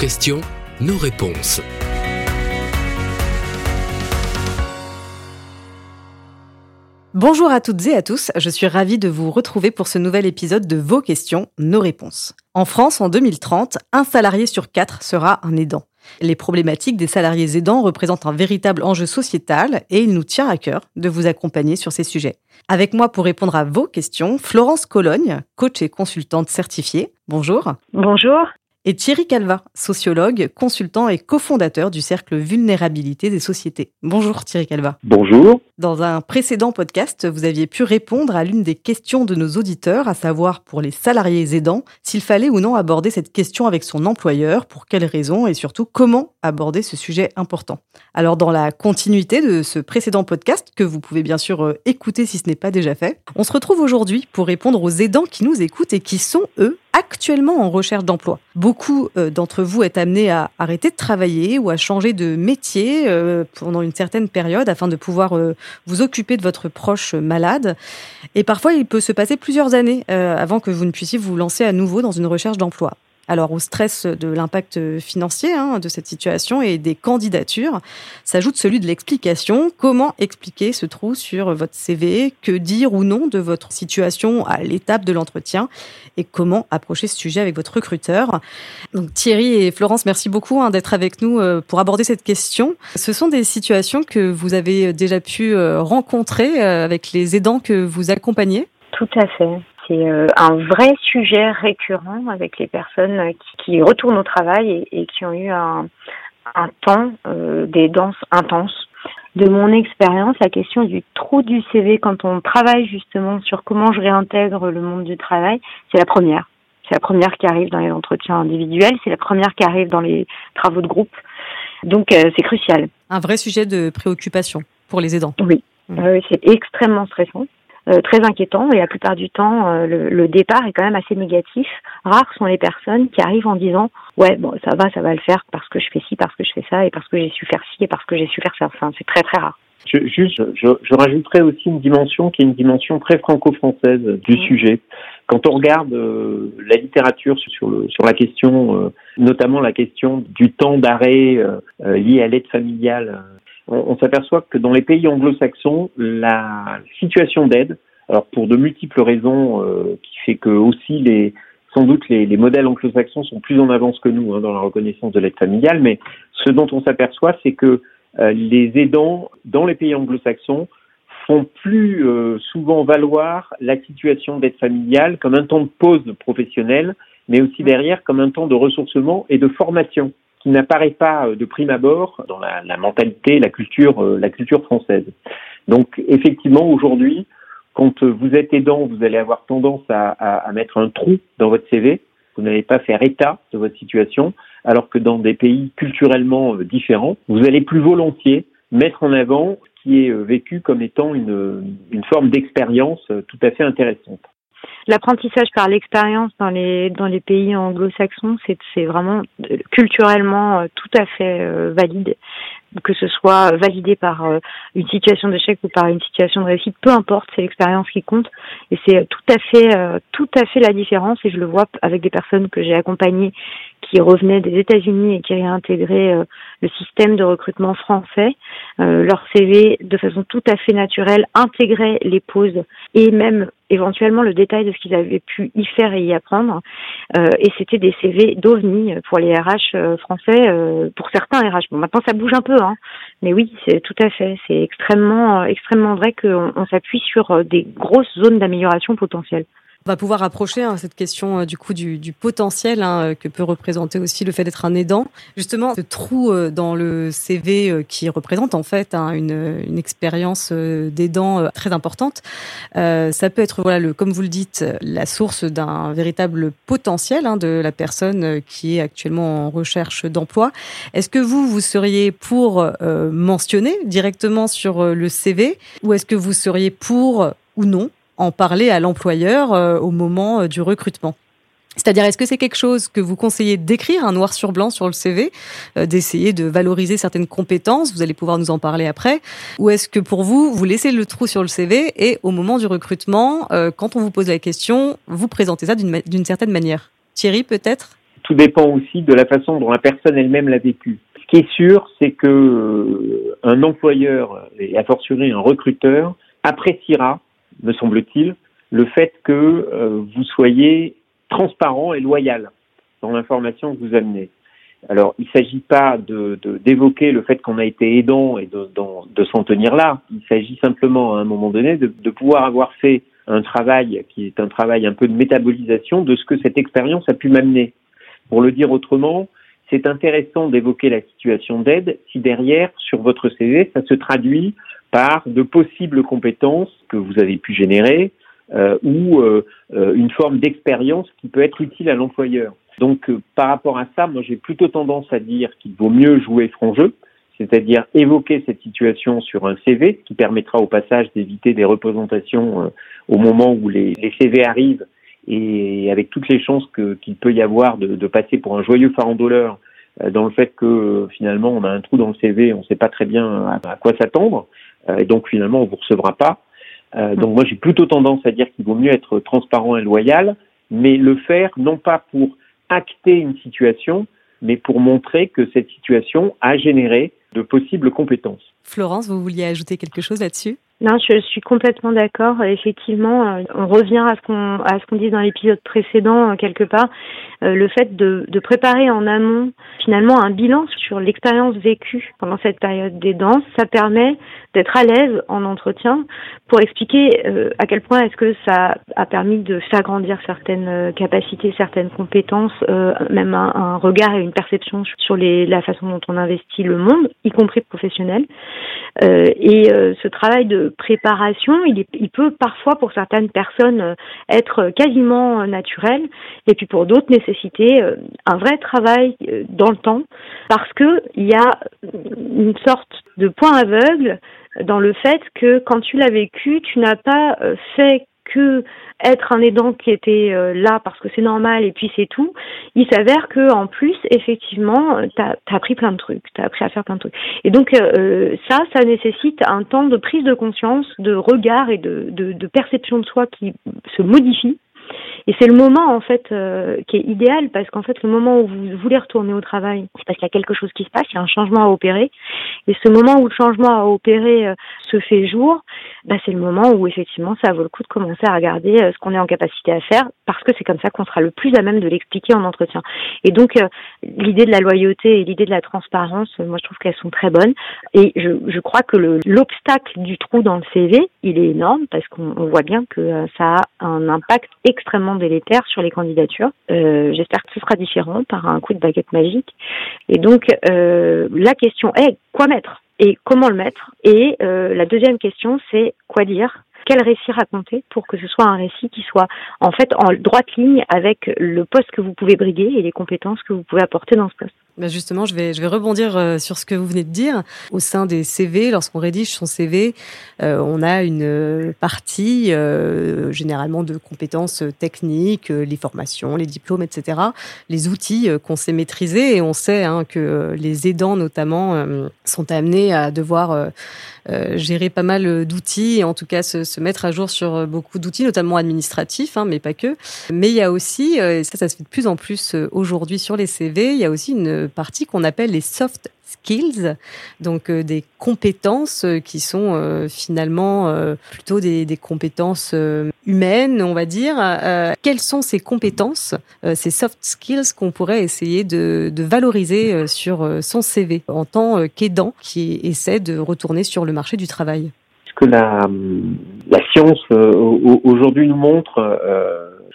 questions, nos réponses. Bonjour à toutes et à tous, je suis ravie de vous retrouver pour ce nouvel épisode de Vos questions, nos réponses. En France, en 2030, un salarié sur quatre sera un aidant. Les problématiques des salariés aidants représentent un véritable enjeu sociétal et il nous tient à cœur de vous accompagner sur ces sujets. Avec moi pour répondre à vos questions, Florence Cologne, coach et consultante certifiée. Bonjour. Bonjour et Thierry Calva, sociologue, consultant et cofondateur du Cercle Vulnérabilité des sociétés. Bonjour Thierry Calva. Bonjour. Dans un précédent podcast, vous aviez pu répondre à l'une des questions de nos auditeurs, à savoir pour les salariés aidants, s'il fallait ou non aborder cette question avec son employeur, pour quelles raisons et surtout comment aborder ce sujet important. Alors dans la continuité de ce précédent podcast, que vous pouvez bien sûr euh, écouter si ce n'est pas déjà fait, on se retrouve aujourd'hui pour répondre aux aidants qui nous écoutent et qui sont, eux, actuellement en recherche d'emploi. Beaucoup euh, d'entre vous êtes amenés à arrêter de travailler ou à changer de métier euh, pendant une certaine période afin de pouvoir euh, vous occuper de votre proche malade. Et parfois, il peut se passer plusieurs années avant que vous ne puissiez vous lancer à nouveau dans une recherche d'emploi. Alors au stress de l'impact financier hein, de cette situation et des candidatures, s'ajoute celui de l'explication. Comment expliquer ce trou sur votre CV Que dire ou non de votre situation à l'étape de l'entretien? Et comment approcher ce sujet avec votre recruteur? Donc Thierry et Florence, merci beaucoup hein, d'être avec nous euh, pour aborder cette question. Ce sont des situations que vous avez déjà pu euh, rencontrer euh, avec les aidants que vous accompagnez? Tout à fait c'est euh, un vrai sujet récurrent avec les personnes qui, retournent au travail et, qui ont eu un, temps euh, des danses intenses. De mon expérience, la question du trou du CV quand on travaille justement sur comment je réintègre le monde du travail, c'est la première. C'est la première qui arrive dans les entretiens individuels, c'est la première qui arrive dans les travaux de groupe. Donc euh, c'est crucial. Un vrai sujet de préoccupation pour les aidants. Oui, mmh. c'est extrêmement stressant. Euh, très inquiétant et la plupart du temps euh, le, départ est quand même assez négatif. Rares sont les personnes qui arrivent en disant ouais bon ça va ça va le faire parce que je fais ci parce que je fais ça et parce que j'ai su faire ci et parce que j'ai su faire ça. Enfin c'est très très rare. Je, juste, je, je, rajouterais aussi une dimension qui est une dimension très franco-française du sujet. Quand on regarde euh, la littérature sur, le, sur la question, notamment la question du temps d'arrêt lié à l'aide familiale on, s'aperçoit que dans les pays anglo-saxons, la situation d'aide, alors pour de multiples raisons, euh, qui fait que aussi les, sans doute les, modèles anglo-saxons sont plus en avance que nous hein, dans la reconnaissance de l'aide familiale, mais ce dont on s'aperçoit, c'est que euh, les aidants dans les pays anglo-saxons font plus euh, souvent valoir la situation d'aide familiale comme un temps de pause professionnelle, mais aussi derrière comme un temps de ressourcement et de formation qui n'apparaît pas euh, de prime abord dans la, la mentalité, la culture, euh, la culture française. Donc effectivement, aujourd'hui, quand vous êtes aidant, vous allez avoir tendance à, à, à mettre un trou dans votre CV. Vous n'allez pas faire état de votre situation, alors que dans des pays culturellement euh, différents, vous allez plus volontiers mettre en avant ce qui est vécu comme étant une, une forme d'expérience tout à fait intéressante l'apprentissage par l'expérience dans les dans les pays anglo-saxons, c'est vraiment euh, culturellement euh, tout à fait euh, valide. Que ce soit validé par une situation d'échec ou par une situation de réussite, peu importe, c'est l'expérience qui compte. Et c'est tout à fait tout à fait la différence. Et je le vois avec des personnes que j'ai accompagnées qui revenaient des États-Unis et qui réintégraient le système de recrutement français. leur CV, de façon tout à fait naturelle, intégrait les pauses et même éventuellement le détail de ce qu'ils avaient pu y faire et y apprendre. Euh, et c'était des CV d'OVNI pour les RH euh, français, euh, pour certains RH. Bon, maintenant ça bouge un peu, hein, mais oui, c'est tout à fait. C'est extrêmement, extrêmement vrai qu'on on, s'appuie sur des grosses zones d'amélioration potentielles. On va pouvoir approcher hein, cette question euh, du coup du, du potentiel hein, euh, que peut représenter aussi le fait d'être un aidant. Justement, ce trou euh, dans le CV qui représente en fait hein, une, une, expérience d'aidant très importante, ça peut être voilà le comme vous le dites la source d'un véritable potentiel hein, de la personne qui est actuellement en recherche d'emploi. Est-ce que vous vous seriez pour mentionner directement sur le CV ou est-ce que vous seriez pour ou non en parler à l'employeur euh, au moment euh, du recrutement. C'est-à-dire, est-ce que c'est quelque chose que vous conseillez d'écrire, un noir sur blanc sur le CV, euh, d'essayer de valoriser certaines compétences, vous allez pouvoir nous en parler après, ou est-ce que pour vous, vous laissez le trou sur le CV et au moment du recrutement, quand on vous pose la question, vous présentez ça d'une certaine manière? Thierry, peut-être? Tout dépend aussi de la façon dont la personne elle-même l'a vécu. Ce qui est sûr, c'est que un employeur et a fortiori un recruteur appréciera, me semble-t-il, le fait que euh, vous soyez transparent et loyal dans l'information que vous amenez. Alors, il ne s'agit pas de, d'évoquer le fait qu'on a été aidant et de, de, s'en tenir là. Il s'agit simplement, à un moment donné, de, de, pouvoir avoir fait un travail qui est un travail un peu de métabolisation de ce que cette expérience a pu m'amener. Pour le dire autrement, c'est intéressant d'évoquer la situation d'aide si derrière, sur votre CV, ça se traduit par de possibles compétences que vous avez pu générer euh, ou euh, euh, une forme d'expérience qui peut être utile à l'employeur. Donc, par rapport à ça, moi, j'ai plutôt tendance à dire qu'il vaut mieux jouer franc jeu, c'est-à-dire évoquer cette situation sur un CV, qui permettra au passage d'éviter des représentations au moment où les, les, CV arrivent et avec toutes les chances qu'il peut y avoir de, de, passer pour un joyeux farandoleur dans le fait que finalement on a un trou dans le CV, on ne sait pas très bien à, quoi s'attendre, et donc finalement on vous recevra pas. Euh, donc moi j'ai plutôt tendance à dire qu'il vaut mieux être transparent et loyal, mais le faire non pas pour acter une situation, mais pour montrer que cette situation a généré de possibles compétences. Florence, vous vouliez ajouter quelque chose là-dessus? Non, je suis complètement d'accord. Effectivement, euh, on revient à ce qu'on à ce qu'on dit dans l'épisode précédent euh, quelque part, euh, le fait de, de préparer en amont finalement un bilan sur l'expérience vécue pendant cette période des danses, ça permet d'être à l'aise en entretien pour expliquer à quel point est-ce que ça a permis de faire grandir certaines capacités, certaines compétences, même un, un, regard et une perception sur les, la façon dont on investit le monde, y compris professionnel. et ce travail de préparation, il, il, peut parfois pour certaines personnes euh, être quasiment naturel et puis pour d'autres nécessiter euh, un vrai travail euh, dans le temps parce que il y a une sorte de point aveugle dans le fait que quand tu l'as vécu, tu n'as pas fait que être un aidant qui était euh, là parce que c'est normal et puis c'est tout, il s'avère que en plus effectivement euh, tu as, appris plein de trucs, tu as appris à faire plein de trucs. Et donc euh, ça, ça nécessite un temps de prise de conscience, de regard et de perception de soi qui se modifie et c'est le moment en fait euh, qui est idéal parce qu'en fait le moment où vous voulez retourner au travail, c'est parce qu'il y a quelque chose qui se passe, il y a un changement à opérer. Et ce moment où le changement à opérer euh, se fait jour, bah, c'est le moment où effectivement ça vaut le coup de commencer à regarder euh, ce qu'on est en capacité à faire parce que c'est comme ça qu'on sera le plus à même de l'expliquer en entretien. Et donc l'idée de la loyauté et l'idée de la transparence, moi je trouve qu'elles sont très bonnes. Et je, je crois que l'obstacle du trou dans le CV, il est énorme parce qu'on voit bien que ça a un impact extrêmement délétère sur les candidatures. Euh, j'espère que ce sera différent par un coup de baguette magique. Et donc, euh, la question est quoi mettre et comment le mettre? Et euh, la deuxième question, c'est quoi dire? Quel récit raconter pour que ce soit un récit qui soit en fait en droite ligne avec le poste que vous pouvez briguer et les compétences que vous pouvez apporter dans ce poste? Bah, justement, je vais, rebondir euh, sur ce que vous venez de dire. Au sein des CV, lorsqu'on rédige son CV, euh, on a une partie euh, généralement de compétences techniques, les formations, les diplômes, etc., les outils qu'on sait maîtriser. Et on sait hein, que les aidants, notamment, sont amenés à devoir gérer pas mal d'outils et en tout cas se, se, mettre à jour sur beaucoup d'outils, notamment administratifs, hein, mais pas que. Mais il y a aussi, et ça, ça se fait de plus en plus aujourd'hui sur les CV, il y a aussi une partie qu'on appelle les soft skills, donc euh, des compétences euh, qui sont euh, finalement plutôt des, compétences humaines, on va dire. quelles sont ces compétences, ces soft skills qu'on pourrait essayer de, valoriser sur son CV en tant qu'aidant qui essaie de retourner sur le marché du travail? Ce que la, la science aujourd'hui nous montre,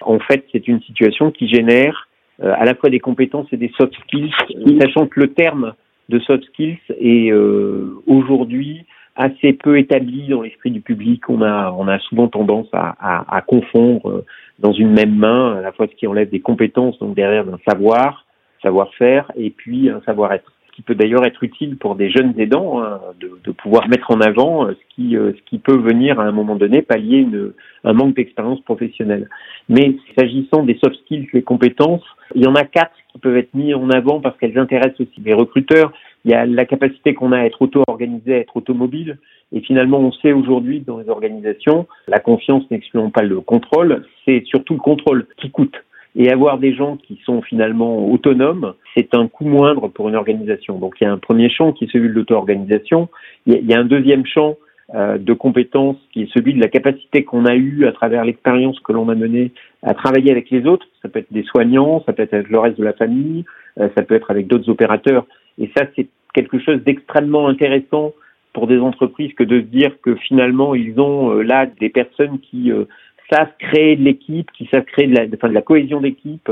en fait, c'est une situation qui génère à la fois des compétences et des soft skills, sachant que le terme de soft skills est euh, aujourd'hui assez peu établi dans l'esprit du public. On a, on a souvent tendance à, confondre euh, dans une même main à la fois ce qui enlève des compétences, donc derrière un savoir, savoir-faire, et puis un savoir-être qui peut d'ailleurs être utile pour des jeunes aidants, hein, de, pouvoir mettre en avant euh, ce qui, euh, ce qui peut venir à un moment donné pallier un manque d'expérience professionnelle. Mais s'agissant des soft skills, les compétences, il y en a quatre qui peuvent être mis en avant parce qu'elles intéressent aussi les recruteurs. Il y a la capacité qu'on a à être auto-organisé, à être automobile. Et finalement, on sait aujourd'hui dans les organisations, la confiance n'excluant pas le contrôle, c'est surtout le contrôle qui coûte. Et avoir des gens qui sont finalement autonomes, c'est un coût moindre pour une organisation. Donc il y a un premier champ qui est celui de l'auto-organisation. Il, y a un deuxième champ euh, de compétences qui est celui de la capacité qu'on a eue à travers l'expérience que l'on a menée à travailler avec les autres. Ça peut être des soignants, ça peut être avec le reste de la famille, euh, ça peut être avec d'autres opérateurs. Et ça, c'est quelque chose d'extrêmement intéressant pour des entreprises que de se dire que finalement, ils ont euh, là des personnes qui savent créer de l'équipe, qui savent créer de la, enfin, de la cohésion d'équipe.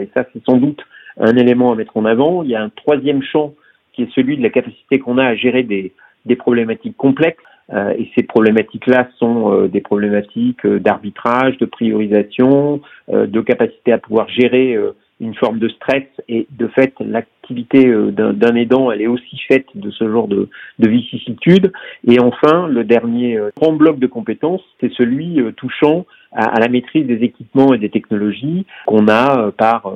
et ça, c'est sans doute un élément à mettre en avant. Il y a un troisième champ qui est celui de la capacité qu'on a à gérer des, des problématiques complexes. Euh, et ces problématiques-là sont euh, des problématiques euh, d'arbitrage, de priorisation, de capacité à pouvoir gérer une forme de stress. Et de fait, l'activité d'un aidant, elle est aussi faite de ce genre de, de vicissitudes. Et enfin, le dernier grand bloc de compétences, c'est celui touchant à, la maîtrise des équipements et des technologies qu'on a par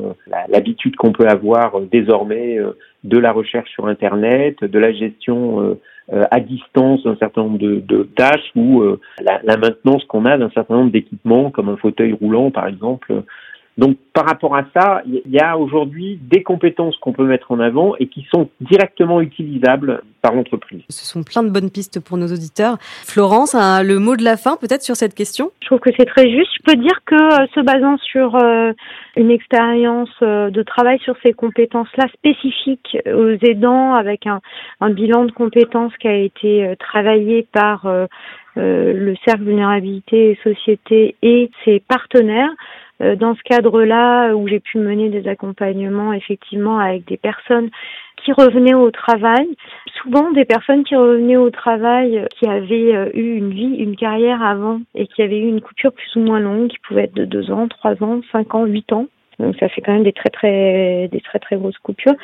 l'habitude qu'on peut avoir désormais de la recherche sur Internet, de la gestion euh, à distance d'un certain nombre de, de tâches ou euh, la, la, maintenance qu'on a d'un certain nombre d'équipements comme un fauteuil roulant par exemple donc par rapport à ça, il y a aujourd'hui des compétences qu'on peut mettre en avant et qui sont directement utilisables par l'entreprise. Ce sont plein de bonnes pistes pour nos auditeurs. Florence, le mot de la fin peut-être sur cette question? Je trouve que c'est très juste. Je peux dire que euh, se basant sur euh, une expérience euh, de travail sur ces compétences-là spécifiques aux aidants avec un, un, bilan de compétences qui a été travaillé par le Cercle Vulnérabilité et Société et ses partenaires, dans ce cadre-là, où j'ai pu mener des accompagnements effectivement avec des personnes qui revenaient au travail, souvent des personnes qui revenaient au travail qui avaient euh, eu une vie, une carrière avant et qui avaient eu une coupure plus ou moins longue, qui pouvait être de deux ans, trois ans, cinq ans, huit ans. Donc ça fait quand même des très très des très très grosses coupures.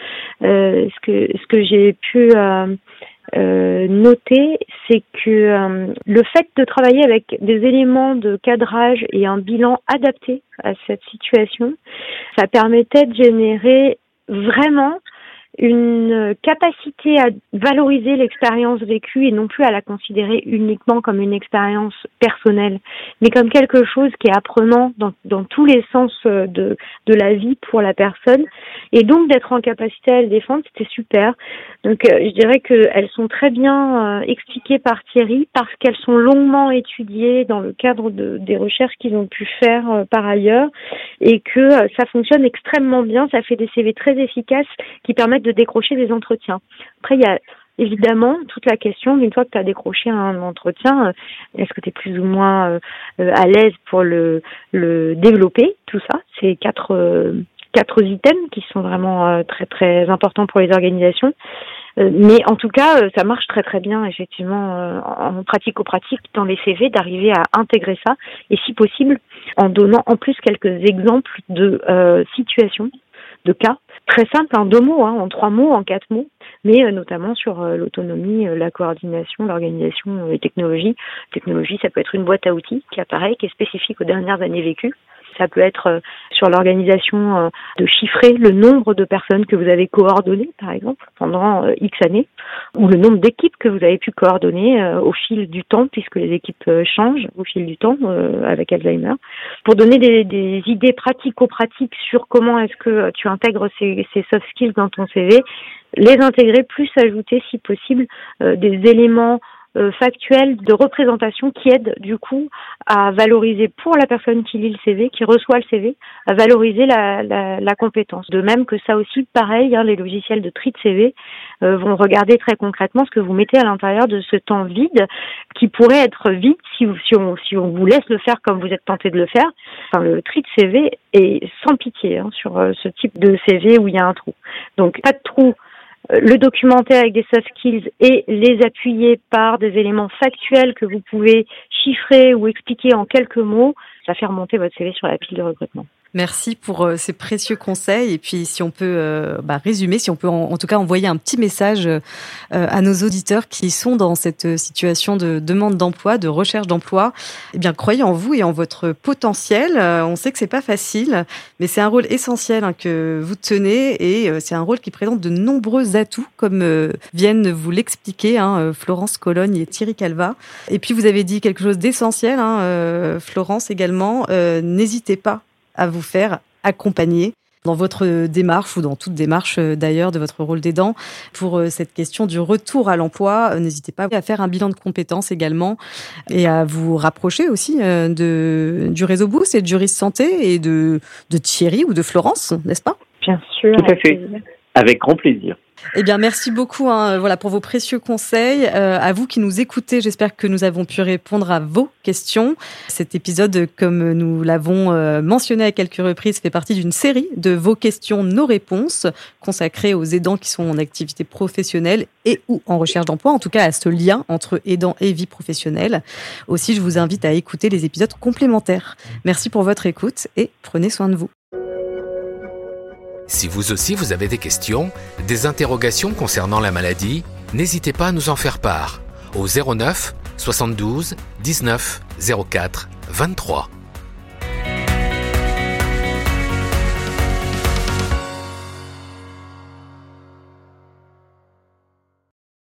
Euh, ce que ce que j'ai pu euh, euh, noter, c'est que euh, le fait de travailler avec des éléments de cadrage et un bilan adapté à cette situation, ça permettait de générer vraiment une capacité à valoriser l'expérience vécue et non plus à la considérer uniquement comme une expérience personnelle, mais comme quelque chose qui est apprenant dans, dans tous les sens euh, de, de la vie pour la personne. Et donc d'être en capacité à le défendre, c'était super. Donc euh, je dirais qu'elles sont très bien euh, expliquées par Thierry parce qu'elles sont longuement étudiées dans le cadre de, des recherches qu'ils ont pu faire par ailleurs et que ça fonctionne extrêmement bien. Ça fait des CV très efficaces qui permettent de décrocher des entretiens. Après, il y a évidemment toute la question d'une fois que tu as décroché un entretien, euh, est-ce que tu es plus ou moins euh, euh, à l'aise pour le, le développer, tout ça? C'est quatre, quatre items qui sont vraiment très très importants pour les organisations. Mais en tout cas, ça marche très très bien effectivement en pratique au pratique dans les CV d'arriver à intégrer ça et si possible en donnant en plus quelques exemples de situations de cas très simples, en deux mots, hein, en trois mots, en quatre mots, mais euh, notamment sur euh, l'autonomie, euh, la coordination, l'organisation et technologie. Technologie, ça peut être une boîte à outils qui apparaît, qui est spécifique aux dernières années vécues. Ça peut être euh, sur l'organisation euh, de chiffrer le nombre de personnes que vous avez coordonnées, par exemple, pendant euh, X années, ou le nombre d'équipes que vous avez pu coordonner au fil du temps, puisque les équipes changent au fil du temps avec Alzheimer, pour donner des, idées pratico-pratiques sur comment est-ce que tu intègres ces soft skills dans ton CV, les intégrer, plus ajouter, si possible, des éléments euh, factuel de représentation qui aide du coup à valoriser pour la personne qui lit le CV, qui reçoit le CV, à valoriser la, compétence. De même que ça aussi, pareil, hein, les logiciels de tri de CV euh, vont regarder très concrètement ce que vous mettez à l'intérieur de ce temps vide qui pourrait être vide si, on, vous laisse le faire comme vous êtes tenté de le faire. Enfin, le tri de CV est sans pitié hein, sur euh, ce type de CV où il y a un trou. Donc pas de trou le documenter avec des soft skills et les appuyer par des éléments factuels que vous pouvez chiffrer ou expliquer en quelques mots, ça fait remonter votre CV sur la pile de recrutement. Merci pour euh, ces précieux conseils. Et puis, si on peut euh, bah, résumer, si on peut en, tout cas envoyer un petit message euh, à nos auditeurs qui sont dans cette situation de demande d'emploi, de recherche d'emploi, eh bien, croyez en vous et en votre potentiel. On sait que c'est pas facile, mais c'est un rôle essentiel hein, que vous tenez et c'est un rôle qui présente de nombreux atouts, comme viennent vous l'expliquer hein, Florence Cologne et Thierry Calva. Et puis, vous avez dit quelque chose d'essentiel, hein, Florence également. N'hésitez pas à vous faire accompagner dans votre démarche ou dans toute démarche euh, d'ailleurs de votre rôle d'aidant pour euh, cette question du retour à l'emploi. Euh, n'hésitez pas à faire un bilan de compétences également et à vous rapprocher aussi de, du réseau Boost et de Juris Santé et de, de Thierry ou de Florence, n'est-ce pas? Bien sûr. Tout à fait. Avec grand plaisir. Eh bien, merci beaucoup hein, voilà, pour vos précieux conseils. Euh, à vous qui nous écoutez, j'espère que nous avons pu répondre à vos questions. Cet épisode, comme nous l'avons euh, mentionné à quelques reprises, fait partie d'une série de vos questions, nos réponses, consacrées aux aidants qui sont en activité professionnelle et ou en recherche d'emploi, en tout cas à ce lien entre aidant et vie professionnelle. Aussi, je vous invite à écouter les épisodes complémentaires. Merci pour votre écoute et prenez soin de vous. Si vous aussi vous avez des questions, des interrogations concernant la maladie, n'hésitez pas à nous en faire part au 09 72 19 04 23.